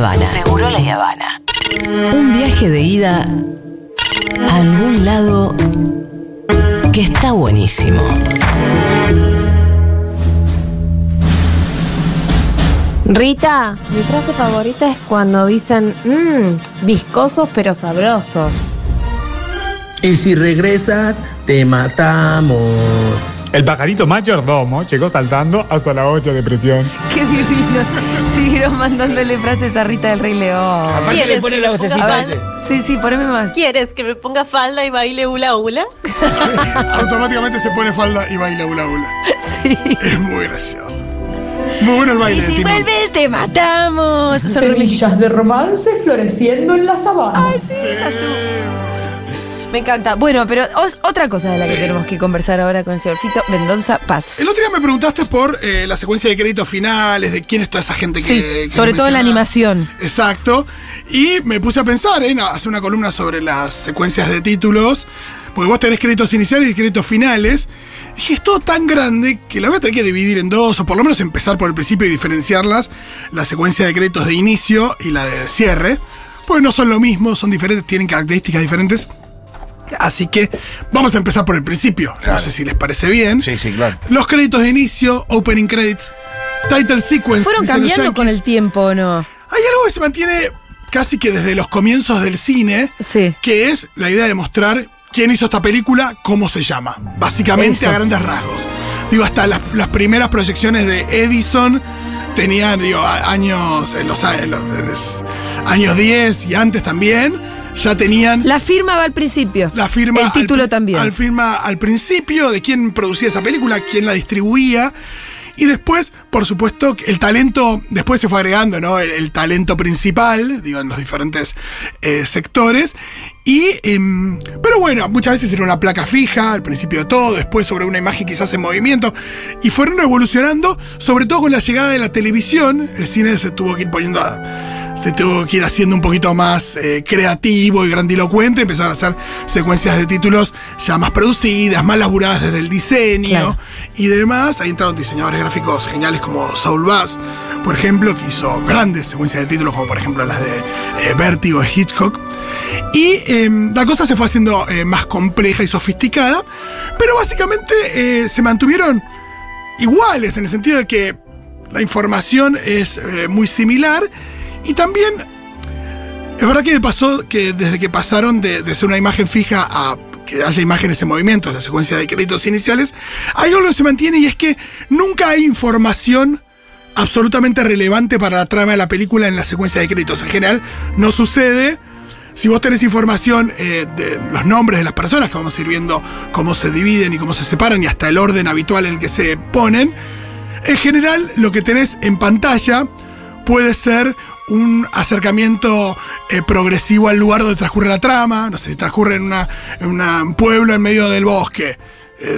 Habana. Seguro la Habana. Un viaje de ida a algún lado que está buenísimo. Rita, mi frase favorita es cuando dicen, mmm, viscosos pero sabrosos. Y si regresas, te matamos. El pajarito mayordomo llegó saltando hasta la 8 de presión. Qué divino. Siguieron mandándole frases a Rita del Rey León. Aparte le ¿Quieres pone que la me ponga vocecita. falda? Sí, sí, poneme más. ¿Quieres que me ponga falda y baile hula hula? Automáticamente se pone falda y baila hula hula. Sí. Es muy gracioso. Muy bueno el Y baile de si vuelves, te matamos. Semillas de romance floreciendo en la sabana. Ay, sí, es azul. Me encanta. Bueno, pero os- otra cosa de la que tenemos que conversar ahora con el señor Fito Mendoza Paz. El otro día me preguntaste por eh, la secuencia de créditos finales, de quién es toda esa gente que. Sí, que sobre todo en la animación. Exacto. Y me puse a pensar en hacer una columna sobre las secuencias de títulos. Porque vos tenés créditos iniciales y créditos finales. Y dije, es todo tan grande que la voy a tener que dividir en dos, o por lo menos empezar por el principio y diferenciarlas. La secuencia de créditos de inicio y la de cierre. Porque no son lo mismo, son diferentes, tienen características diferentes. Así que vamos a empezar por el principio. No sé si les parece bien. Sí, sí, claro. Los créditos de inicio, opening credits, title sequence. Fueron cambiando con el tiempo, ¿o ¿no? Hay algo que se mantiene casi que desde los comienzos del cine, Sí. que es la idea de mostrar quién hizo esta película, cómo se llama. Básicamente Eso. a grandes rasgos. Digo, hasta las, las primeras proyecciones de Edison tenían, digo, años, en los, a- en los- en los años 10 y antes también, ya tenían La firma va al principio. la firma. El título al, también. Al firma al principio de quién producía esa película, quién la distribuía. Y después, por supuesto, el talento, después se fue agregando, ¿no? El, el talento principal, digo, en los diferentes eh, sectores. Y, em, pero bueno, muchas veces era una placa fija, al principio de todo, después sobre una imagen quizás en movimiento. Y fueron evolucionando, sobre todo con la llegada de la televisión. El cine se tuvo que ir poniendo a, se tuvo que ir haciendo un poquito más eh, creativo y grandilocuente, empezaron a hacer secuencias de títulos ya más producidas, más laburadas desde el diseño Claro. y demás. Ahí entraron diseñadores gráficos geniales como Saul Bass, por ejemplo, que hizo grandes secuencias de títulos, como por ejemplo las de eh, Vertigo Hitchcock. Y em, la cosa se fue haciendo eh, más compleja y sofisticada, pero básicamente eh, se mantuvieron iguales en el sentido de que la información es muy similar y también es verdad que pasó que desde que pasaron de, ser una imagen fija a que haya imágenes en movimiento, la secuencia de créditos iniciales, hay algo que se mantiene y es que nunca hay información absolutamente relevante para la trama de la película en la secuencia de créditos. En general, no sucede. Si vos tenés información eh, de los nombres de las personas, que vamos a ir viendo cómo se dividen y cómo se separan y hasta el orden habitual en el que se ponen, en general lo que tenés en pantalla puede ser un acercamiento eh, progresivo al lugar donde transcurre la trama. No sé si transcurre en, una, en una- un pueblo en medio del bosque,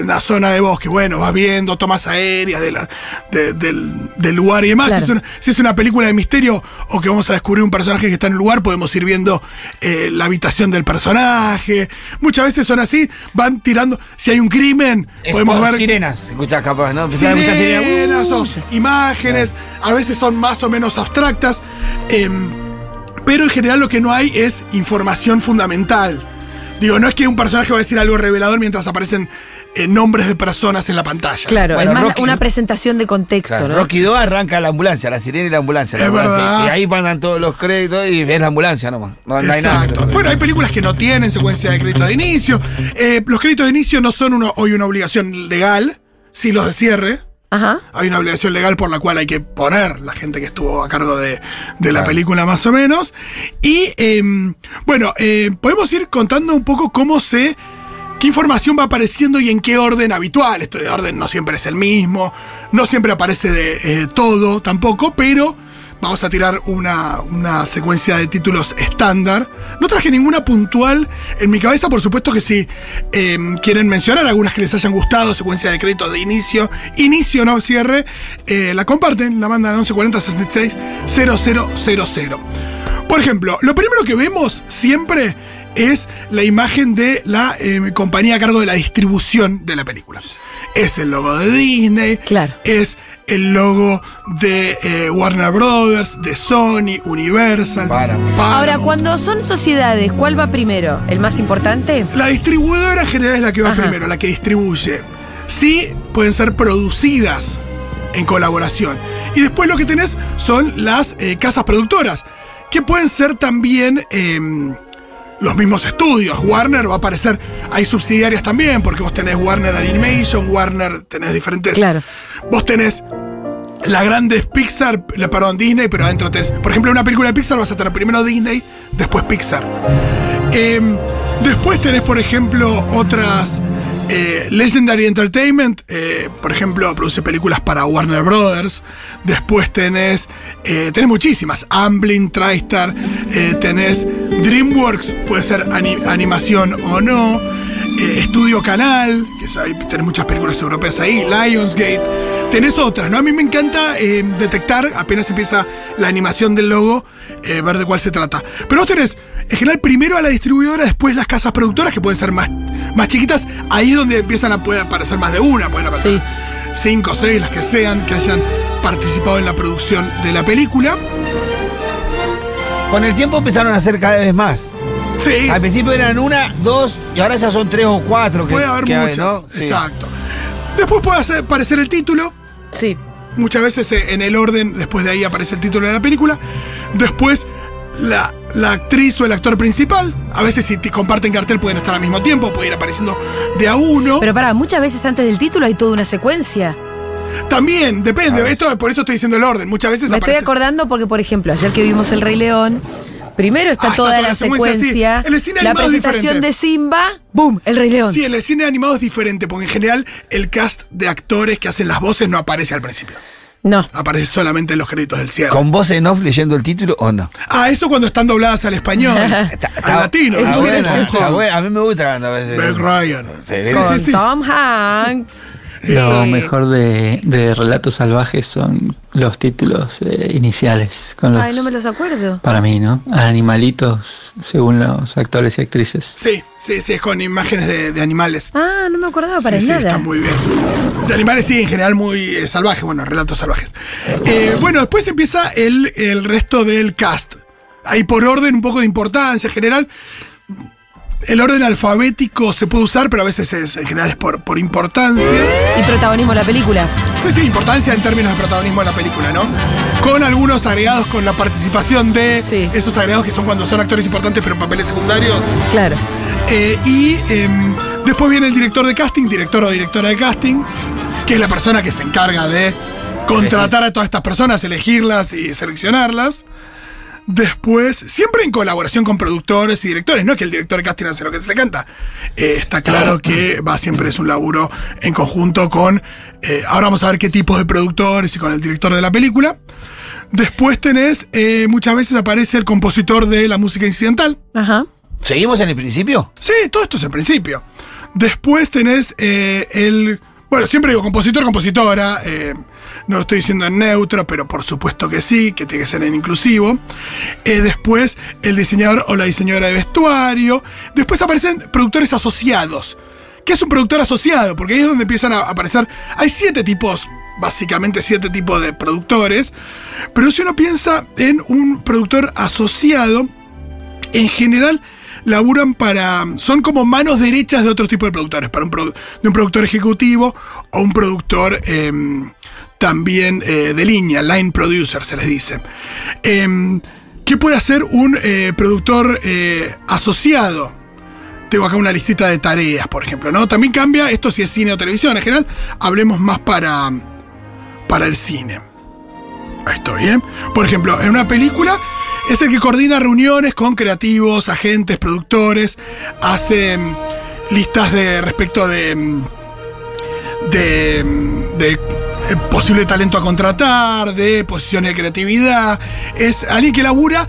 una zona de bosque. Bueno, vas viendo tomas aéreas de la- de- del, del lugar y demás. Claro. Si, es una, si es una película de misterio o que vamos a descubrir un personaje que está en el lugar, podemos ir viendo eh, la habitación del personaje. Muchas veces son así, van tirando. Si hay un crimen, Es podemos ver sirenas, escuchás capaz, ¿no? Escuchar sirenas, Uh, o imágenes, a veces son más o menos abstractas, em, pero en general lo que no hay es información fundamental. Digo, no es que un personaje va a decir algo revelador mientras aparecen eh, nombres de personas en la pantalla. Claro, Bueno, es más Rocky- una presentación de contexto, Claro, ¿no? Rocky 2 arranca la ambulancia, la sirena y la ambulancia. la Es ambulancia. verdad. Y ahí mandan todos los créditos y ves la ambulancia nomás. No, no hay nada. Exacto. Bueno, hay películas que no tienen secuencia de créditos de inicio. Eh, los créditos de inicio no son uno- hoy una obligación legal, sí los de cierre. Ajá. Hay una obligación legal por la cual hay que poner la gente que estuvo a cargo de, de la película más o menos. Y em, bueno, eh, podemos ir contando un poco cómo se... qué información va apareciendo y en qué orden habitual. Esto de orden no siempre es el mismo, no siempre aparece de eh, todo tampoco, pero vamos a tirar una, una secuencia de títulos estándar. No traje ninguna puntual en mi cabeza, por supuesto que si eh, quieren mencionar algunas que les hayan gustado, secuencia de créditos de inicio, inicio, no cierre, eh, la comparten, la mandan al 1140 66 0000. Por ejemplo, lo primero que vemos siempre es la imagen de la eh, compañía a cargo de la distribución de la película. es el logo de Disney, Claro. es el logo de eh, Warner Brothers, de Sony, Universal. Paramount. Ahora, Paramount. cuando son sociedades, ¿cuál va primero? ¿El más importante? La distribuidora en general es la que va Ajá. primero, la que distribuye. Sí, pueden ser producidas en colaboración. Y después lo que tenés son las eh, casas productoras, que pueden ser también em, los mismos estudios. Warner va a aparecer, hay subsidiarias también, porque vos tenés Warner Animation, Warner, tenés diferentes... Claro. Vos tenés la grande es Pixar, perdón, Disney, pero adentro tenés. Por ejemplo, en una película de Pixar vas a tener primero Disney, después Pixar. Em, después tenés, por ejemplo, otras. Eh, Legendary Entertainment, eh, por ejemplo, produce películas para Warner Brothers. Después tenés. eh, tenés muchísimas. Amblin, TriStar. eh, tenés DreamWorks, puede ser ani- animación o no. Estudio Canal, que es tenés muchas películas europeas ahí. Lionsgate. Tenés otras, ¿no? A mí me encanta detectar, apenas empieza la animación del logo, ver de cuál se trata. Pero vos tenés, en general, primero a la distribuidora, después las casas productoras, que pueden ser más, más chiquitas. Ahí es donde empiezan a poder aparecer más de una, pueden aparecer Sí. cinco, seis, las que sean, que hayan participado en la producción de la película. Con el tiempo empezaron a ser cada vez más. Sí, Al principio eran una, dos, y ahora ya son tres o cuatro. Que, puede haber que hay, muchas. ¿no? Sí. Exacto. Después puede hacer- aparecer el título. Sí. Muchas veces eh, en el orden, después de ahí aparece el título de la película. Después la, la actriz o el actor principal. A veces si te comparten cartel pueden estar al mismo tiempo, pueden ir apareciendo de a uno. Pero para, muchas veces antes del título hay toda una secuencia. También, depende. Esto, por eso estoy diciendo el orden. Muchas veces Me estoy acordando porque, por ejemplo, ayer que vimos El Rey León, primero está Ah, está toda toda la la secuencia, sí. En el cine la animado es presentación diferente. de Simba, ¡boom! El Rey León. Sí, en el cine animado es diferente, porque en general el cast de actores que hacen las voces no aparece al principio. No. Aparece solamente en los créditos del cierre. ¿Con voz en off leyendo el título o no? Ah, eso cuando están dobladas al español. al latino. Es Está. A mí me gusta cuando a veces. Meg Ryan. Sí, sí, sí. Tom Hanks. Lo Sí. mejor de, de Relatos Salvajes son los títulos eh, iniciales. Con los, Ay, no me los acuerdo. Para mí, ¿no? Animalitos, según los actores y actrices. Sí, sí, sí, es con imágenes de, de animales. Ah, no me acordaba para sí, sí, nada. está muy bien. De animales, sí, en general muy eh, salvajes, bueno, relatos salvajes. Eh, bueno, después empieza el, el resto del cast. Ahí por orden, un poco de importancia en general. El orden alfabético se puede usar, pero a veces es, en general es por, por importancia. Y protagonismo de la película. Sí, sí, importancia en términos de protagonismo en la película, ¿no? Con algunos agregados con la participación de Sí. esos agregados que son cuando son actores importantes pero papeles secundarios. Claro. Eh, y em, después viene el director de casting, director o directora de casting, que es la persona que se encarga de contratar a todas estas personas, elegirlas y seleccionarlas. Después, siempre en colaboración con productores y directores, no es que el director de casting hace lo que se le canta. Eh, está claro que va siempre es un laburo en conjunto con. eh, ahora vamos a ver qué tipos de productores y con el director de la película. Después tenés, eh, muchas veces aparece el compositor de la música incidental. Ajá. ¿Seguimos en el principio? Sí, todo esto es el principio. Después tenés eh, el. Bueno, siempre digo compositor, compositora. eh, no lo estoy diciendo en neutro, pero por supuesto que sí, que tiene que ser en inclusivo. Eh, después el diseñador o la diseñadora de vestuario. Después aparecen productores asociados. ¿Qué es un productor asociado? Porque ahí es donde empiezan a aparecer. Hay siete tipos, básicamente siete tipos de productores. Pero si uno piensa en un productor asociado, en general laburan para. son como manos derechas de otro tipo de productores, para un produ- de un productor ejecutivo o un productor em, también eh, de línea, line producer se les dice. Em, ¿Qué puede hacer un eh, productor eh, asociado? Tengo acá una listita de tareas, por ejemplo, ¿no? También cambia esto si es cine o televisión. En general, hablemos más para, para el cine. Ahí está bien. Por ejemplo, en una película es el que coordina reuniones con creativos, agentes, productores, hace mm, listas de respecto de mm, de, mm, de, eh, posible talento a contratar, de posiciones de creatividad. Es alguien que labura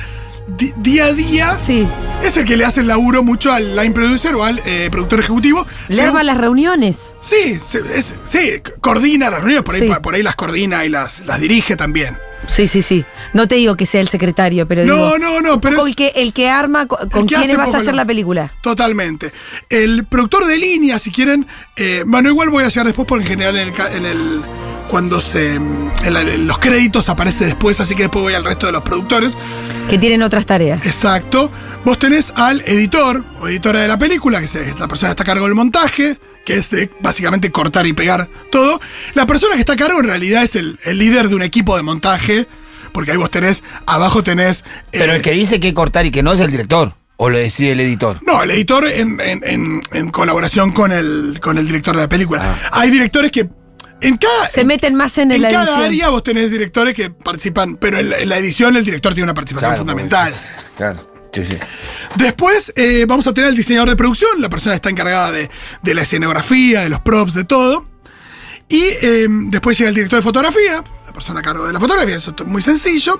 día a día. Sí. Es el que le hace el laburo mucho al line producer o al eh, productor ejecutivo. Le arma las reuniones. Sí, se- es- sí, coordina las reuniones, por ahí, Sí. por ahí las coordina y las, las dirige también. Sí, sí, sí. No te digo que sea el secretario, pero No, digo, no, no, pero es- el que el que arma co- con que quiénes vas a hacer la película. Totalmente. El productor de línea, si quieren, eh, bueno, igual voy a hacer después porque en general en el, ca- en el- cuando se en, la- en los créditos aparece después, así que después voy al resto de los productores. Que tienen otras tareas. Exacto. Vos tenés al editor o editora de la película, que es la persona que está a cargo del montaje, que es de básicamente cortar y pegar todo. La persona que está a cargo en realidad es el, el líder de un equipo de montaje, porque ahí vos tenés, abajo tenés... eh, Pero el que dice que cortar y que no es el director. O lo decide el editor. No, el editor en, en- en- en colaboración con el, con el director de la película. Ah. Hay directores que en cada... Se meten más en, en la cada edición. área vos tenés directores que participan, pero en la, en la edición el director tiene una participación Claro, fundamental. Claro. Sí, sí. Después eh, vamos a tener al diseñador de producción, la persona que está encargada de, de la escenografía, de los props, de todo. Y eh, después llega el director de fotografía, la persona a cargo de la fotografía, eso es muy sencillo.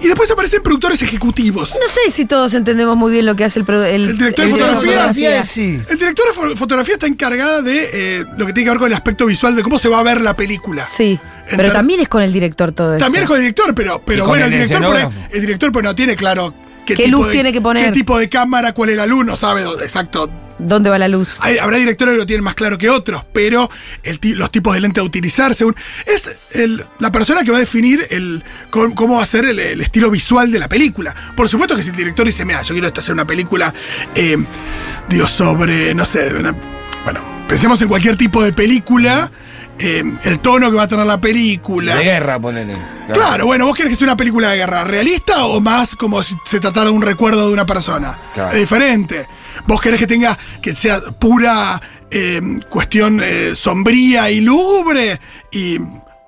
Y después aparecen productores ejecutivos. No sé si todos entendemos muy bien lo que hace el, produ- el, El director de fotografía, sí. El director de fo- fotografía está encargada de eh, lo que tiene que ver con el aspecto visual de cómo se va a ver la película. Sí, pero también es con el director todo eso. También es con el director, pero, pero bueno, el el director, por el director pues, no tiene claro qué, ¿Qué tipo luz de- tiene que poner? qué tipo de cámara, cuál es la luz, no sabe dónde- exacto ¿Dónde va la luz? Hay- habrá directores que lo tienen más claro que otros, pero el los tipos de lente a utilizar según. Es el- la persona que va a definir el, cómo, cómo va a ser el, el estilo visual de la película. Por supuesto que si el director dice, mira, yo quiero esto hacer una película, eh, digo, sobre, no sé, una- bueno, pensemos en cualquier tipo de película, eh, el tono que va a tener la película. De guerra, ponele. Claro, bueno, ¿vos querés que sea una película de guerra realista o más como si se tratara de un recuerdo de una persona? Claro. Es diferente. ¿Vos querés que tenga, que sea pura eh, cuestión eh, sombría y lúgubre y,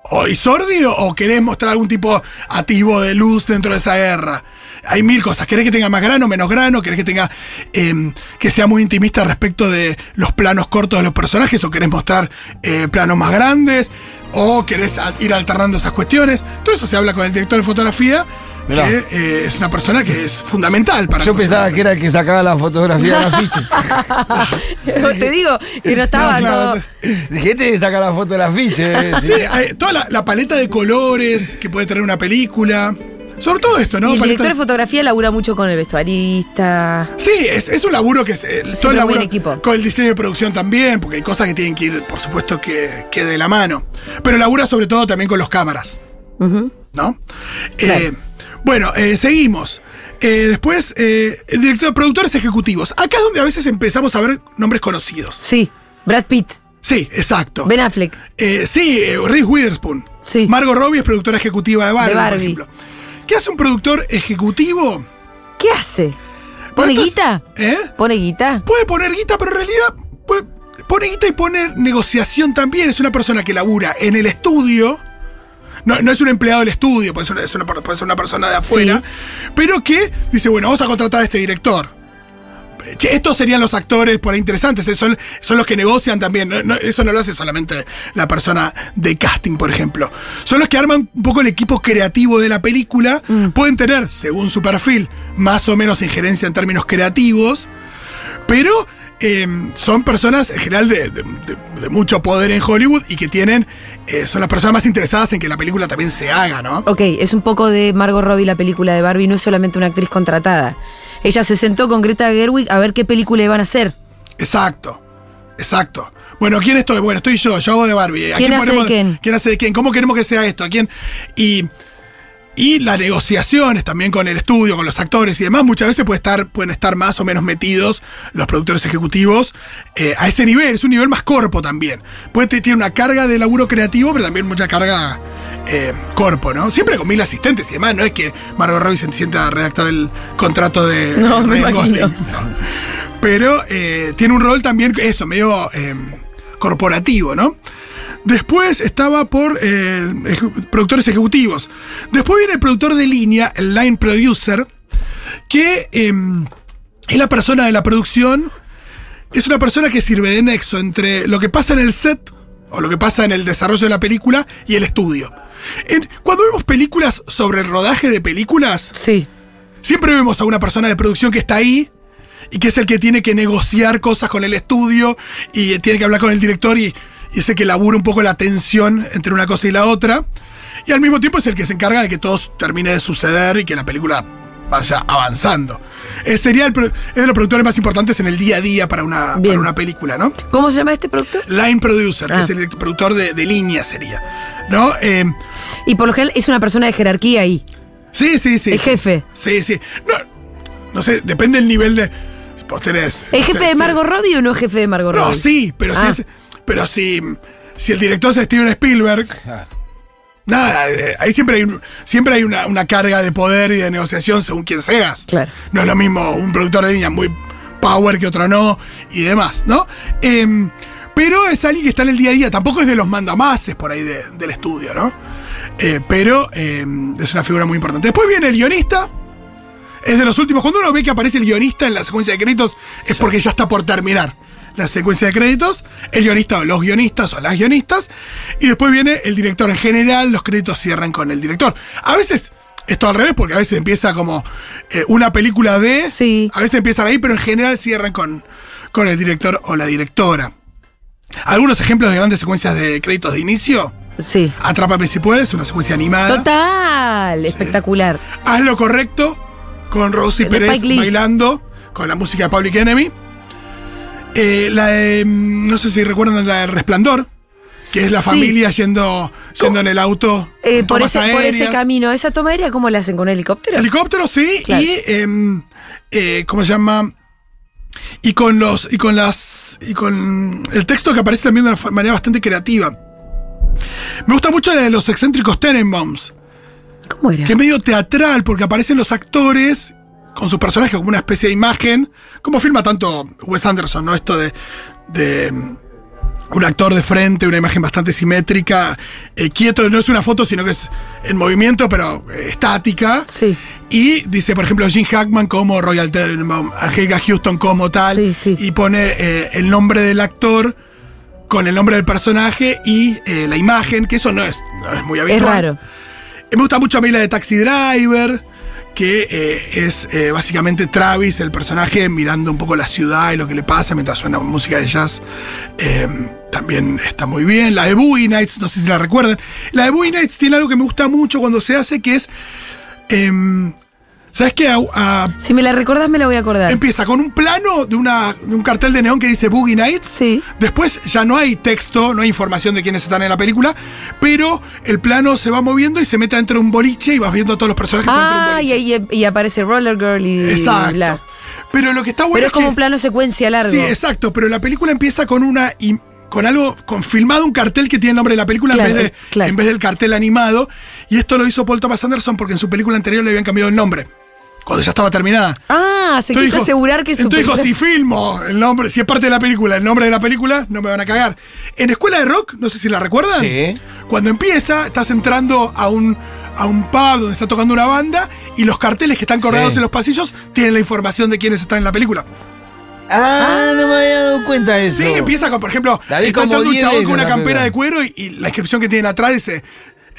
o, y sórdido o querés mostrar algún tipo activo de luz dentro de esa guerra? Hay mil cosas. ¿Querés que tenga más grano, menos grano? ¿Querés que tenga eh, que sea muy intimista respecto de los planos cortos de los personajes? ¿O querés mostrar eh, planos más grandes? ¿O querés ir alternando esas cuestiones? Todo eso se habla con el director de fotografía, Mirá. que eh, es una persona que es fundamental para Yo pensaba que era el que sacaba la fotografía del afiche. Te digo que no estaba No, claro, todo. Dije, este saca la foto del afiche. Sí, hay toda la, la paleta de colores que puede tener una película. Sobre todo esto, ¿no? y el director de fotografía labura mucho con el vestuarista. Sí, es, es un laburo que es. todo el muy laburo en equipo. Con el diseño de producción también, porque hay cosas que tienen que ir, por supuesto, que, que de la mano. Pero labura sobre todo también con los cámaras. ¿no? Claro. Eh, bueno, eh, seguimos. Eh, después, eh, el director de productores ejecutivos. Acá es donde a veces empezamos a ver nombres conocidos. Sí, Brad Pitt, Sí, exacto. Ben Affleck. Eh, sí, Reese Witherspoon. Sí. Margot Robbie es productora ejecutiva de Barbie, De por Barbie. ejemplo. ¿Qué hace un productor ejecutivo? ¿Qué hace? ¿Pone Bueno, guita? ¿Eh? ¿Pone guita? Puede poner guita, pero en realidad puede- pone guita y pone negociación también. Es una persona que labura en el estudio. No, no es un empleado del estudio, puede ser una, es una- puede ser una persona de afuera. Pero que dice, bueno, vamos a contratar a este director. Che, estos serían los actores por ahí interesantes, eh, son, son los que negocian también. no- no- eso no lo hace solamente la persona de casting, por ejemplo. Son los que arman un poco el equipo creativo de la película. Pueden tener, según su perfil, más o menos injerencia en términos creativos. Pero eh, son personas en general de, de- de- de mucho poder en Hollywood y que tienen. eh, son las personas más interesadas en que la película también se haga, ¿no? Ok, es un poco de Margot Robbie la película de Barbie, no es solamente una actriz contratada. Ella se sentó con Greta Gerwig a ver qué película iban a hacer. Exacto. Exacto. Bueno, ¿quién estoy? Bueno, estoy yo, yo hago de Barbie. ¿A ¿Quién hace de quién? ¿Quién hace de quién? ¿Cómo queremos que sea esto? ¿A quién? Y, y las negociaciones también con el estudio, con los actores y demás, muchas veces puede estar, pueden estar más o menos metidos los productores ejecutivos eh, a ese nivel. Es un nivel más corpo también. Puede tiene una carga de laburo creativo, pero también mucha carga eh, corpo, ¿no? Siempre con mil asistentes y demás. No es que Margot Robbie se sienta a redactar el contrato de No, me imagino. Pero eh, tiene un rol también, eso, medio eh, corporativo, ¿no? Después estaba por eh, productores ejecutivos. Después viene el productor de línea, el line producer, que eh, es la persona de la producción, es una persona que sirve de nexo entre lo que pasa en el set o lo que pasa en el desarrollo de la película y el estudio. En- cuando vemos películas sobre el rodaje de películas, Sí. Siempre vemos a una persona de producción que está ahí y que es el que tiene que negociar cosas con el estudio y tiene que hablar con el director y, y es el que labura un poco la tensión entre una cosa y la otra. Y al mismo tiempo es el que se encarga de que todo termine de suceder y que la película vaya avanzando. Eh, sería el, es de los productores más importantes en el día a día para una, para una película, ¿no? ¿Cómo se llama este productor? Line producer, que Ah. es el productor de, de línea sería. ¿No? Eh, Y por lo general es una persona de jerarquía ahí. sí, sí, sí. El sí. jefe. Sí, sí. No, no sé, depende del nivel de. Vos tenés. ¿El no jefe sé, de sí. Margot Robbie o no jefe de Margot No, Robbie? sí, pero Ah. si es- Pero si. Si el director es Steven Spielberg. Nada, eh, ahí siempre hay, siempre hay una, una carga de poder y de negociación según quien seas. Claro. No es lo mismo un productor de línea muy power que otro no y demás, ¿no? Em, pero es alguien que está en el día a día, tampoco es de los mandamases por ahí de- del estudio, ¿no? Eh, pero em, es una figura muy importante. Después viene el guionista. Es de los últimos. Cuando uno ve que aparece el guionista en la secuencia de créditos, es porque ya está por terminar la secuencia de créditos. El guionista o los guionistas o las guionistas. Y después viene el director. En general, los créditos cierran con el director. A veces. Esto al revés, porque a veces empieza como eh, una película de. Sí. A veces empiezan ahí, pero en general cierran con, con el director o la directora. Algunos ejemplos de grandes secuencias de créditos de inicio. Sí. Atrápame si puedes, una secuencia animada. Total. Espectacular. Haz lo correcto con de Pérez bailando con la música de Public Enemy. Eh, la de. mm, No sé si recuerdan la de Resplandor, que es la Sí. familia yendo, yendo en el auto. Eh, por, ese, por ese camino. ¿Esa toma aérea cómo la hacen con helicóptero? Helicóptero, sí, Claro. y. em, eh, ¿Cómo se llama? Y con los. Y con las. Y con el texto que aparece también de una manera bastante creativa. Me gusta mucho la de los excéntricos Tenenbaums. ¿Cómo era? que es medio teatral, porque aparecen los actores con sus personajes como una especie de imagen, como filma tanto Wes Anderson, ¿no? Esto de, de mm, un actor de frente, una imagen bastante simétrica, eh, quieto, no es una foto, sino que es en movimiento, pero eh, estática. Sí. Y dice, por ejemplo, Jim Hackman como Royal Tenenbaum, Angelica Houston como tal, Sí, sí. y pone eh, el nombre del actor con el nombre del personaje y la imagen, que eso no es, no es muy habitual. Es raro. Me gusta mucho a mí la de Taxi Driver, que eh, es eh, básicamente Travis, el personaje, mirando un poco la ciudad y lo que le pasa mientras suena música de jazz. Eh, también está muy bien. La de Boogie Nights, no sé si la recuerdan. La de Boogie Nights tiene algo que me gusta mucho cuando se hace, que es... ¿Sabes qué? Si me la recordás, me la voy a acordar. empieza con un plano de, una, de un cartel de neón que dice Boogie Nights. Sí. Después ya no hay texto, no hay información de quiénes están en la película, pero el plano se va moviendo y se mete dentro de un boliche y vas viendo a todos los personajes de un Ah, y, boliche. y- y aparece Roller Girl y Exacto. bla. Pero lo que está bueno Pero es como que- un plano secuencia largo. Sí, exacto, pero la película empieza con una con algo con filmado un cartel que tiene el nombre de la película Claro, en vez de claro. en vez del cartel animado y esto lo hizo Paul Thomas Anderson porque en su película anterior le habían cambiado el nombre cuando ya estaba terminada. Ah, se Entonces quiso dijo- asegurar que su Entonces dijo, película- si filmo el nombre, si es parte de la película, el nombre de la película, no me van a cagar. En Escuela de Rock, no sé si la recuerdan. Sí. Cuando empieza, estás entrando a un, a un pub donde está tocando una banda y los carteles que están colgados Sí. en los pasillos tienen la información de quiénes están en la película. Ah, no me había dado cuenta de eso. Sí, empieza con, por ejemplo, La vi está como entrando un 10 chabón con una campera de cuero y, y la inscripción que tienen atrás dice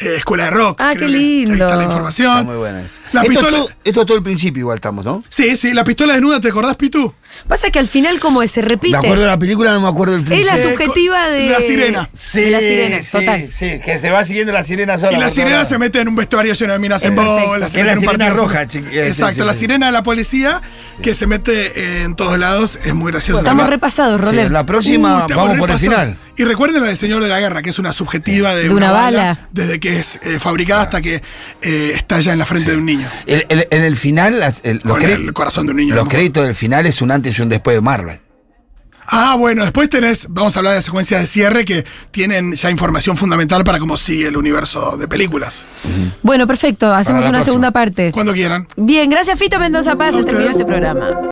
eh, Escuela de Rock. Ah, qué que Ahí lindo. está la información. Está muy buena esa. La esto, pistola- es todo, esto es todo el principio, igual estamos, ¿no? Sí, sí, la pistola desnuda, ¿te acordás, Pitu? Pasa que al final como se repite. Me acuerdo de la película, no me acuerdo del Es principio. la subjetiva de... la sirena. de la sirena, sí, total. Sí, que se va siguiendo la sirena sola. Y la sirena se mete en un vestuario lleno de minas en bolas. es la en un sirena roja, eh, sí, Exacto, sí, la sí. sirena de la policía que se mete en todos lados es muy graciosa. Estamos La- repasados, Sí, Roller. la próxima Uh, vamos por el final. Y recuerden la del Señor de la Guerra, que es una subjetiva de, De una bala. desde que es eh, fabricada hasta que eh, estalla en la frente de un niño. El- el- en el final, el- corazón de un niño. los créditos del final es un antes y un después de Marvel. Ah, bueno, después tenés, vamos a hablar de secuencias de cierre que tienen ya información fundamental para cómo sigue el universo de películas. Bueno, perfecto. Hacemos una próxima. segunda parte. Cuando quieran. Bien, gracias Fito Mendoza Paz. Se terminó este programa.